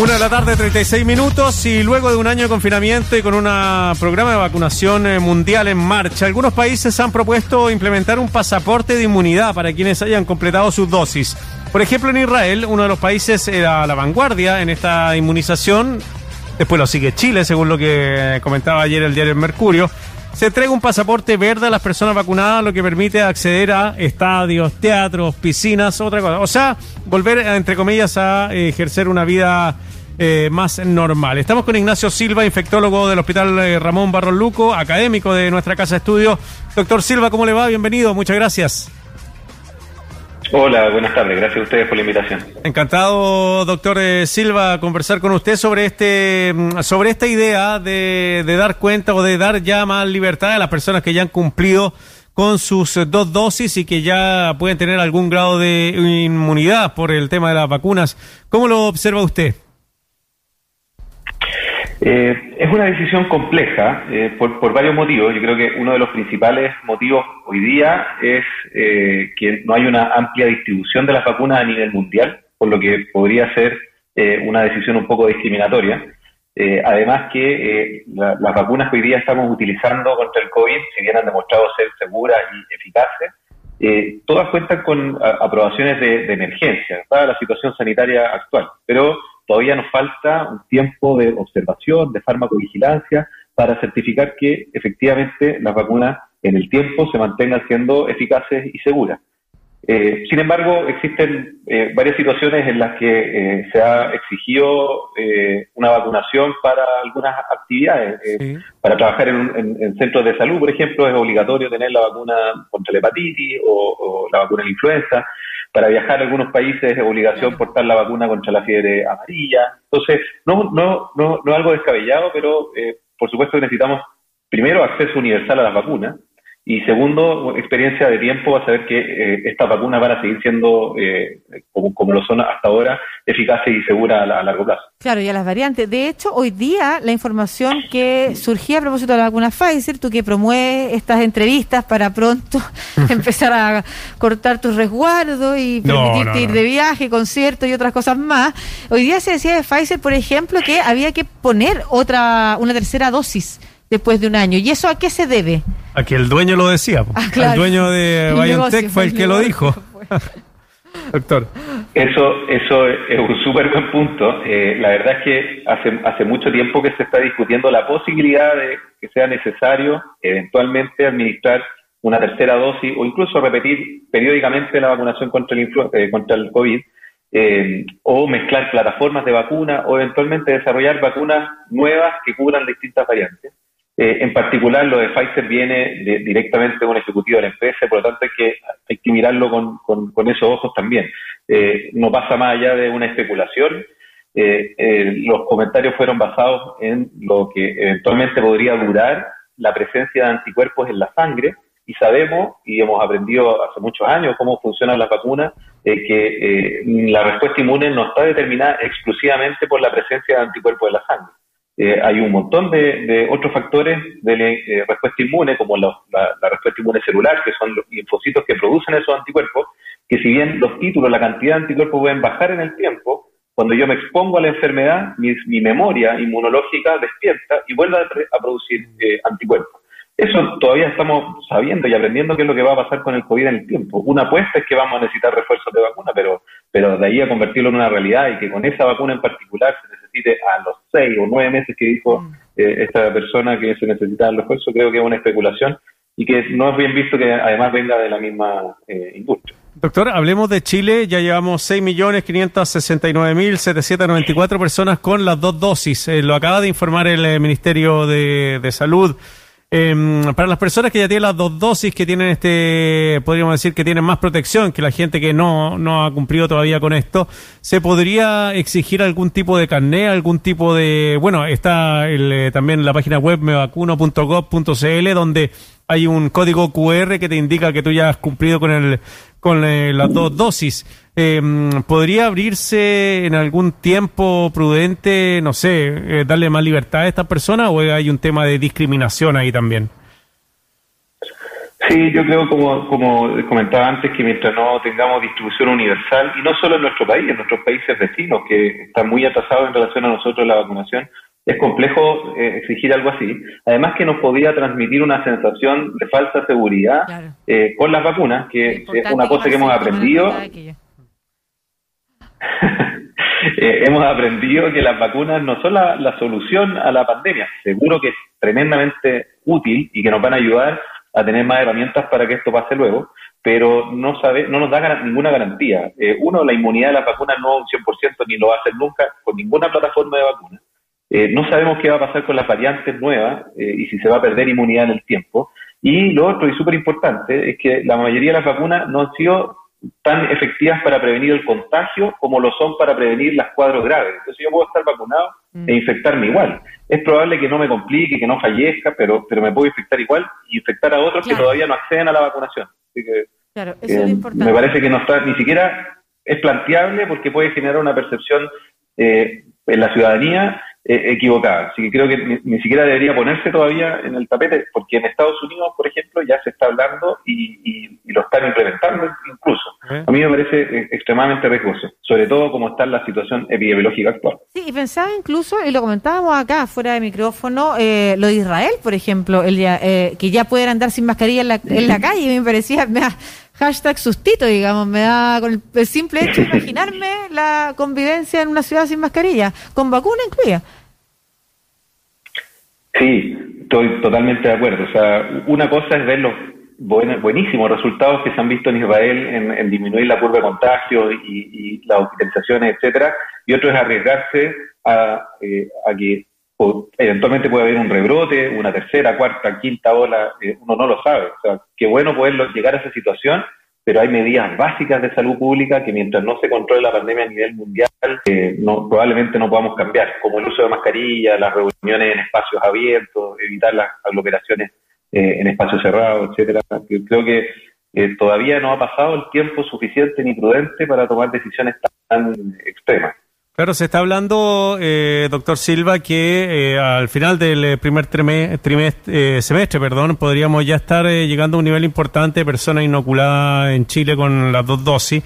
Una de la tarde, 36 minutos, y luego de un año de confinamiento y con un programa de vacunación eh, mundial en marcha, algunos países han propuesto implementar un pasaporte de inmunidad para quienes hayan completado sus dosis. Por ejemplo, en Israel, uno de los países era la vanguardia en esta inmunización, después lo sigue Chile, según lo que comentaba ayer el diario Mercurio. Se entrega un pasaporte verde a las personas vacunadas, lo que permite acceder a estadios, teatros, piscinas, otra cosa. O sea, volver, entre comillas, a ejercer una vida eh, más normal. Estamos con Ignacio Silva, infectólogo del Hospital eh, Ramón Barros Luco, académico de nuestra casa de estudio. Doctor Silva, ¿cómo le va? Bienvenido, muchas gracias. Hola, buenas tardes. Gracias a ustedes por la invitación. Encantado, doctor eh, Silva, conversar con usted sobre este, mm, sobre esta idea de, dar cuenta o de dar ya más libertad a las personas que ya han cumplido con sus eh, dos dosis y que ya pueden tener algún grado de inmunidad por el tema de las vacunas. ¿Cómo lo observa usted? Eh, es una decisión compleja eh, por, varios motivos. Yo creo que uno de los principales motivos hoy día es eh, que no hay una amplia distribución de las vacunas a nivel mundial, por lo que podría ser una decisión un poco discriminatoria. además que las vacunas que hoy día estamos utilizando contra el COVID, si bien han demostrado ser seguras y eficaces, todas cuentan con aprobaciones de, de emergencia, para la situación sanitaria actual. Pero todavía nos falta un tiempo de observación, de farmacovigilancia, para certificar que efectivamente las vacunas en el tiempo se mantengan siendo eficaces y seguras. Eh, sin embargo, existen eh, varias situaciones en las que eh, se ha exigido una vacunación para algunas actividades. Para trabajar en, centros de salud, por ejemplo, es obligatorio tener la vacuna contra la hepatitis o, la vacuna de la influenza. Para viajar a algunos países es obligación portar la vacuna contra la fiebre amarilla. Entonces, no, no, no, no es algo descabellado, pero por supuesto que necesitamos primero acceso universal a las vacunas y segundo, experiencia de tiempo va a saber que eh, estas vacunas van a seguir siendo, eh, como, lo son hasta ahora, eficaces y seguras a, largo plazo. Claro, y a las variantes. De hecho, hoy día la información que surgía a propósito de la vacuna Pfizer, tú que promueves estas entrevistas para pronto empezar a cortar tus resguardos y permitirte ir de viaje, conciertos y otras cosas más. Hoy día se decía de Pfizer, por ejemplo, que había que poner otra, una tercera dosis después de un año. ¿Y eso a qué se debe? A que el dueño lo decía. Ah, el dueño de BioNTech fue el que lo dijo. Doctor. Eso, eso es un súper buen punto. Eh, la verdad es que hace, hace mucho tiempo que se está discutiendo la posibilidad de que sea necesario eventualmente administrar una tercera dosis o incluso repetir periódicamente la vacunación contra el, eh, contra el COVID. Eh, o mezclar plataformas de vacuna o eventualmente desarrollar vacunas nuevas que cubran distintas variantes. Eh, en particular, lo de Pfizer viene directamente de un ejecutivo de la empresa, por lo tanto hay que, hay que mirarlo con, con, esos ojos también. Eh, no pasa más allá de una especulación. Eh, los comentarios fueron basados en lo que eventualmente podría durar la presencia de anticuerpos en la sangre y sabemos, y hemos aprendido hace muchos años cómo funcionan las vacunas, que la respuesta inmune no está determinada exclusivamente por la presencia de anticuerpos en la sangre. Eh, hay un montón de, otros factores de eh, respuesta inmune, como la, respuesta inmune celular, que son los linfocitos que producen esos anticuerpos, que si bien los títulos, la cantidad de anticuerpos pueden bajar en el tiempo, cuando yo me expongo a la enfermedad, mi, memoria inmunológica despierta y vuelve a, producir eh, anticuerpos. Eso todavía estamos sabiendo y aprendiendo qué es lo que va a pasar con el COVID en el tiempo. Una apuesta es que vamos a necesitar refuerzos de vacuna, pero, pero de ahí a convertirlo en una realidad y que con esa vacuna en particular se necesite a los seis o nueve meses que dijo mm. eh, esta persona que se necesita el refuerzo, creo que es una especulación y que no es bien visto que además venga de la misma eh, industria. Doctor, hablemos de Chile. Ya llevamos 6.569.794 personas con las dos dosis. Eh, lo acaba de informar el Ministerio de, de Salud. Em, para las personas que ya tienen las dos dosis, que tienen este, podríamos decir que tienen más protección que la gente que no, no ha cumplido todavía con esto, ¿se podría exigir algún tipo de carné, algún tipo de, bueno, está el, eh, también la página web mevacuno.gov.cl donde hay un código QR que te indica que tú ya has cumplido con el con eh, las dos dosis. Em, ¿Podría abrirse en algún tiempo prudente, no sé, eh, darle más libertad a estas personas o hay un tema de discriminación ahí también? Sí, yo creo, como, como comentaba antes, que mientras no tengamos distribución universal, y no solo en nuestro país, en nuestros países vecinos, que están muy atrasados en relación a nosotros la vacunación, es complejo eh, exigir algo así. Además que nos podía transmitir una sensación de falsa seguridad eh, con las vacunas, que es una cosa que hemos aprendido. Eh, hemos aprendido que las vacunas no son la, la, solución a la pandemia. Seguro que es tremendamente útil y que nos van a ayudar a tener más herramientas para que esto pase luego, pero no sabe, no nos da ninguna garantía. uno, la inmunidad de las vacunas no un 100% ni lo va a hacer nunca con ninguna plataforma de vacunas. Eh, no sabemos qué va a pasar con las variantes nuevas eh, y si se va a perder inmunidad en el tiempo. Y lo otro, y súper importante, es que la mayoría de las vacunas no han sido tan efectivas para prevenir el contagio como lo son para prevenir las cuadros graves. Entonces yo puedo estar vacunado e mm. infectarme igual. Es probable que no me complique, que no fallezca, pero, pero me puedo infectar igual y infectar a otros que todavía no acceden a la vacunación. Así que, claro, eso es eh, importante. Me parece que no está, ni siquiera es planteable porque puede generar una percepción en la ciudadanía eh, equivocada. Así que creo que ni, siquiera debería ponerse todavía en el tapete, porque en Estados Unidos, por ejemplo, ya se está hablando y, lo están implementando incluso. A mí me parece eh, extremadamente riesgoso, sobre todo como está la situación epidemiológica actual. Sí, y pensaba incluso, y lo comentábamos acá fuera de micrófono, eh, lo de Israel, por ejemplo, el que ya pueden andar sin mascarilla en la, en la calle, me parecía... Me hashtag sustito, digamos, me da con el, simple hecho de imaginarme la convivencia en una ciudad sin mascarilla, con vacuna incluida. Sí, estoy totalmente de acuerdo. O sea, una cosa es ver los buenísimos resultados que se han visto en Israel en, disminuir la curva de contagio y, las hospitalizaciones, etcétera, y otro es arriesgarse a, eh, a que eventualmente puede haber un rebrote, una tercera, cuarta, quinta ola, eh, uno no lo sabe. O sea, qué bueno poder llegar a esa situación, pero hay medidas básicas de salud pública que mientras no se controle la pandemia a nivel mundial, eh, no, probablemente no podamos cambiar, como el uso de mascarilla, las reuniones en espacios abiertos, evitar las aglomeraciones eh, en espacios cerrados, etcétera. Creo que todavía no ha pasado el tiempo suficiente ni prudente para tomar decisiones tan extremas. Claro, se está hablando, eh, doctor Silva, que eh, al final del eh, primer trimestre, semestre, perdón, podríamos ya estar llegando a un nivel importante de personas inoculadas en Chile con las dos dosis.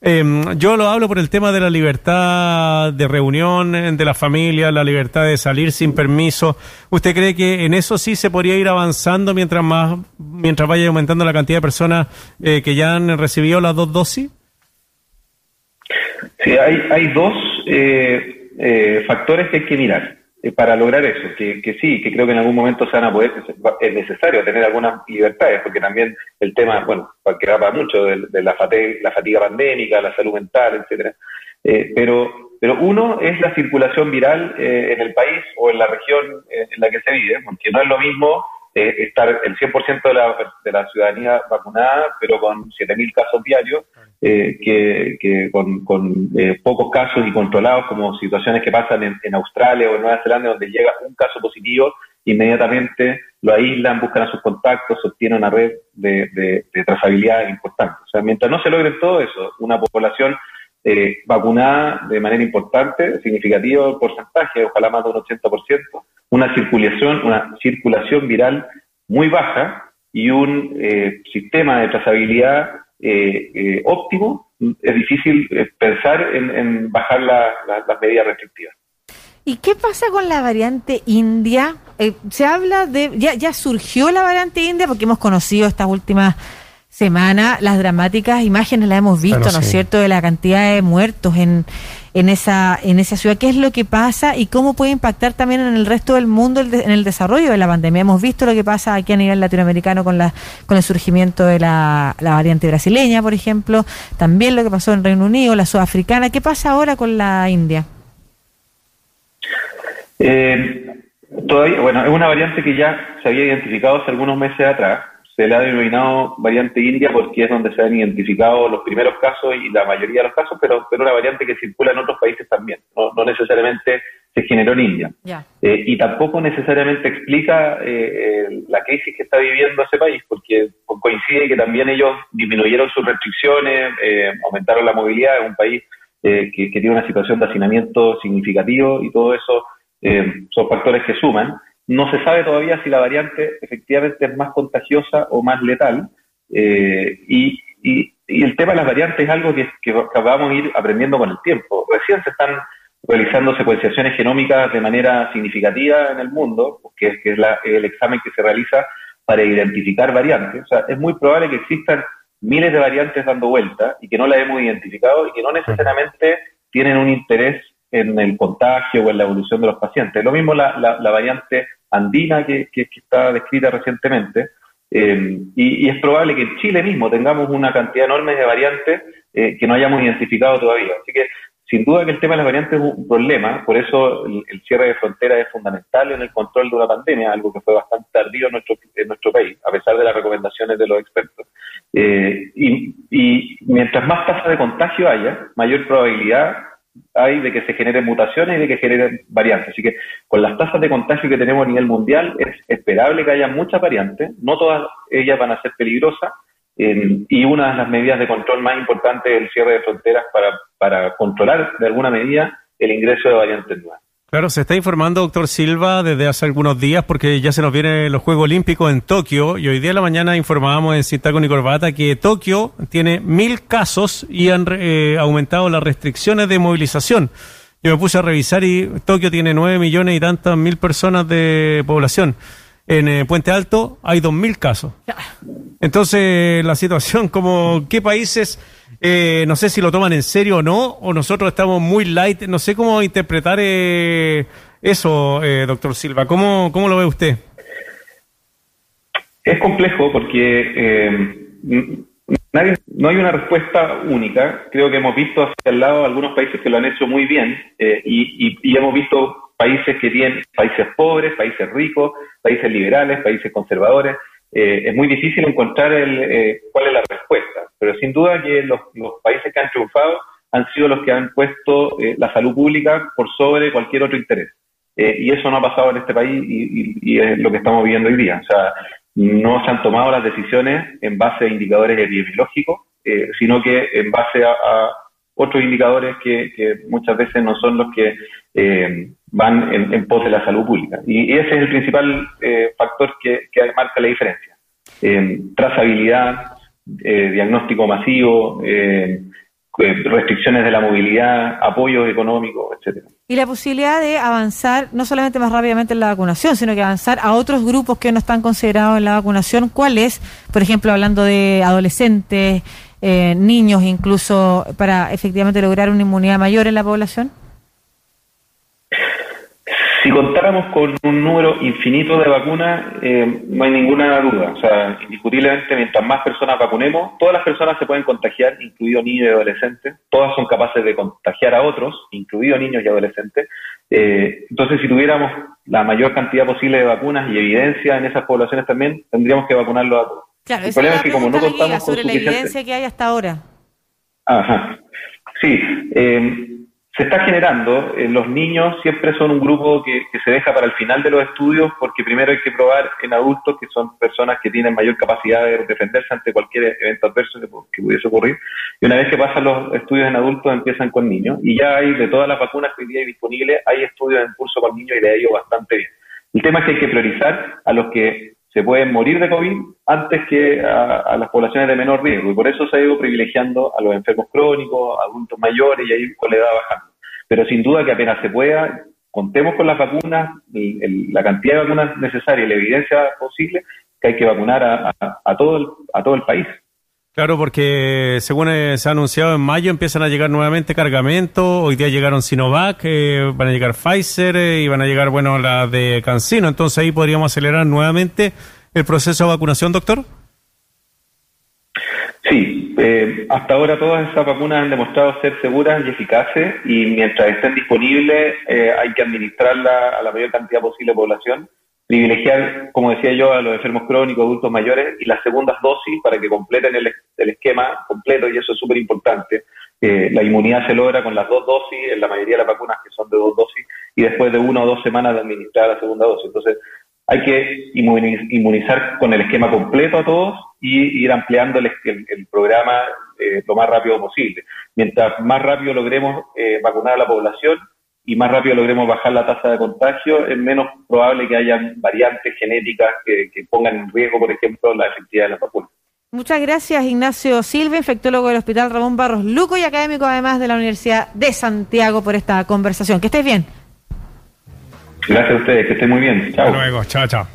Em, yo lo hablo por el tema de la libertad de reunión de la familia, la libertad de salir sin permiso. ¿Usted cree que en eso sí se podría ir avanzando mientras más, mientras vaya aumentando la cantidad de personas que ya han recibido las dos dosis? Sí, hay, hay dos eh, eh, factores que hay que mirar eh, para lograr eso, que, sí, que creo que en algún momento se van a poder, es necesario tener algunas libertades, porque también el tema, bueno, que va para mucho, de, la, fatiga, la fatiga pandémica, la salud mental, etcétera. pero, pero uno es la circulación viral en el país o en la región en la que se vive, porque no es lo mismo estar el 100% de la, de la ciudadanía vacunada, pero con 7.000 casos diarios, eh, que, con, eh, pocos casos y controlados, como situaciones que pasan en, Australia o en Nueva Zelanda, donde llega un caso positivo, inmediatamente lo aíslan, buscan a sus contactos, obtienen una red de, trazabilidad importante. O sea, mientras no se logre todo eso, una población eh, vacunada de manera importante, significativo porcentaje, ojalá más de un 80%, una circulación, una circulación viral muy baja y un sistema de trazabilidad eh, eh, óptimo, es difícil eh, pensar en, bajar las medidas restrictivas. ¿Y qué pasa con la variante india? se habla de, ya, ya surgió la variante india porque hemos conocido estas últimas semanas las dramáticas imágenes, las hemos visto, ¿no es cierto?, de la cantidad de muertos en, en esa, en esa ciudad. ¿Qué es lo que pasa y cómo puede impactar también en el resto del mundo en el desarrollo de la pandemia? Hemos visto lo que pasa aquí a nivel latinoamericano con, la, con el surgimiento de la, variante brasileña, por ejemplo, también lo que pasó en Reino Unido, la sudafricana. ¿Qué pasa ahora con la India? Eh, todavía, bueno, es una variante que ya se había identificado hace algunos meses atrás se le ha denominado variante india porque es donde se han identificado los primeros casos y la mayoría de los casos, pero, pero una variante que circula en otros países también, no, necesariamente se generó en India. Eh, y tampoco necesariamente explica eh, la crisis que está viviendo ese país, porque coincide que también ellos disminuyeron sus restricciones, eh, aumentaron la movilidad, es un país que, que, tiene una situación de hacinamiento significativo y todo eso son factores que suman no se sabe todavía si la variante efectivamente es más contagiosa o más letal. Eh, y, el tema de las variantes es algo que, que, vamos a ir aprendiendo con el tiempo. Recién se están realizando secuenciaciones genómicas de manera significativa en el mundo, que es, que es el examen que se realiza para identificar variantes. O sea, es muy probable que existan miles de variantes dando vuelta y que no las hemos identificado y que no necesariamente tienen un interés en el contagio o en la evolución de los pacientes. Lo mismo la, la, variante andina que, que, está descrita recientemente. Eh, y, es probable que en Chile mismo tengamos una cantidad enorme de variantes eh, que no hayamos identificado todavía. Así que sin duda que el tema de las variantes es un problema, por eso el, cierre de fronteras es fundamental en el control de una pandemia, algo que fue bastante tardío en nuestro, en nuestro país, a pesar de las recomendaciones de los expertos. Eh, y, y mientras más tasa de contagio haya, mayor probabilidad hay de que se generen mutaciones y de que generen variantes. Así que con las tasas de contagio que tenemos a nivel mundial es esperable que haya muchas variantes, no todas ellas van a ser peligrosas, y una de las medidas de control más importantes es el cierre de fronteras para, para controlar de alguna medida el ingreso de variantes nuevas. Claro, se está informando, doctor Silva, desde hace algunos días, porque ya se nos vienen los Juegos Olímpicos en Tokio, y hoy día de la mañana informábamos en Cinta con y Corbata que Tokio tiene mil casos y han eh, aumentado las restricciones de movilización. Yo me puse a revisar y Tokio tiene nueve millones y tantas mil personas de población. En eh, Puente Alto hay dos mil casos. Entonces, la situación, como qué países eh, no sé si lo toman en serio o no, o nosotros estamos muy light, no sé cómo interpretar eh, eso, eh, doctor Silva, ¿Cómo, ¿cómo lo ve usted? Es complejo porque nadie, no hay una respuesta única. Creo que hemos visto hacia el lado algunos países que lo han hecho muy bien y, y, hemos visto países que tienen países pobres, países ricos, países liberales, países conservadores. Es muy difícil encontrar el, cuál es la respuesta. Pero sin duda que los, países que han triunfado han sido los que han puesto eh, la salud pública por sobre cualquier otro interés. Eh, y eso no ha pasado en este país y, es lo que estamos viviendo hoy día. O sea, no se han tomado las decisiones en base a indicadores epidemiológicos, eh, sino que en base a, otros indicadores que, muchas veces no son los que van en, pos de la salud pública. Y, ese es el principal factor que, marca la diferencia. trazabilidad, eh, diagnóstico masivo, eh, eh, restricciones de la movilidad, apoyos económicos, etcétera. Y la posibilidad de avanzar no solamente más rápidamente en la vacunación, sino que avanzar a otros grupos que no están considerados en la vacunación. ¿Cuál es, por ejemplo, hablando de adolescentes, niños, incluso para efectivamente lograr una inmunidad mayor en la población? Si contáramos con un número infinito de vacunas, eh, no hay ninguna duda. O sea, indiscutiblemente, mientras más personas vacunemos, todas las personas se pueden contagiar, incluidos niños y adolescentes. Todas son capaces de contagiar a otros, incluidos niños y adolescentes. Eh, entonces, si tuviéramos la mayor cantidad posible de vacunas y evidencia en esas poblaciones también, tendríamos que vacunarlo a todos. Claro, El problema es que como no contamos sobre la evidencia que hay hasta ahora. Ajá. Sí. Eh, se está generando. Eh, los niños siempre son un grupo que, se deja para el final de los estudios porque primero hay que probar en adultos que son personas que tienen mayor capacidad de defenderse ante cualquier evento adverso que, pudiese ocurrir. Y una vez que pasan los estudios en adultos empiezan con niños. Y ya hay de todas las vacunas que hoy día hay disponibles, hay estudios en curso con niños y ha ido bastante bien. El tema es que hay que priorizar a los que se pueden morir de COVID antes que a, las poblaciones de menor riesgo. Y por eso se ha ido privilegiando a los enfermos crónicos, adultos mayores y ahí con la edad bajando. Pero sin duda que apenas se pueda, contemos con las vacunas, la cantidad de vacunas necesarias y la evidencia posible, que hay que vacunar a, todo, el, a todo el país. Claro, porque según eh, se ha anunciado en mayo empiezan a llegar nuevamente cargamentos. Hoy día llegaron Sinovac, eh, van a llegar Pfizer eh, y van a llegar, bueno, las de Cancino. Entonces ahí podríamos acelerar nuevamente el proceso de vacunación, doctor. Sí, hasta ahora todas esas vacunas han demostrado ser seguras y eficaces y mientras estén disponibles hay que administrarla a la mayor cantidad posible de población privilegiar, como decía yo, a los enfermos crónicos, adultos mayores y las segundas dosis para que completen el, esquema completo y eso es súper importante. la inmunidad se logra con las dos dosis, en la mayoría de las vacunas que son de dos dosis, y después de una o dos semanas de administrar la segunda dosis. Entonces, hay que inmunizar con el esquema completo a todos y ir ampliando el, programa eh, lo más rápido posible. Mientras más rápido logremos eh, vacunar a la población, y más rápido logremos bajar la tasa de contagio, es menos probable que hayan variantes genéticas que, pongan en riesgo, por ejemplo, la efectividad de la vacuna. Muchas gracias, Ignacio Silva, infectólogo del Hospital Ramón Barros Luco y académico además de la Universidad de Santiago, por esta conversación. Que estés bien. Gracias a ustedes, que estén muy bien. Chao. Hasta luego, chao, chao.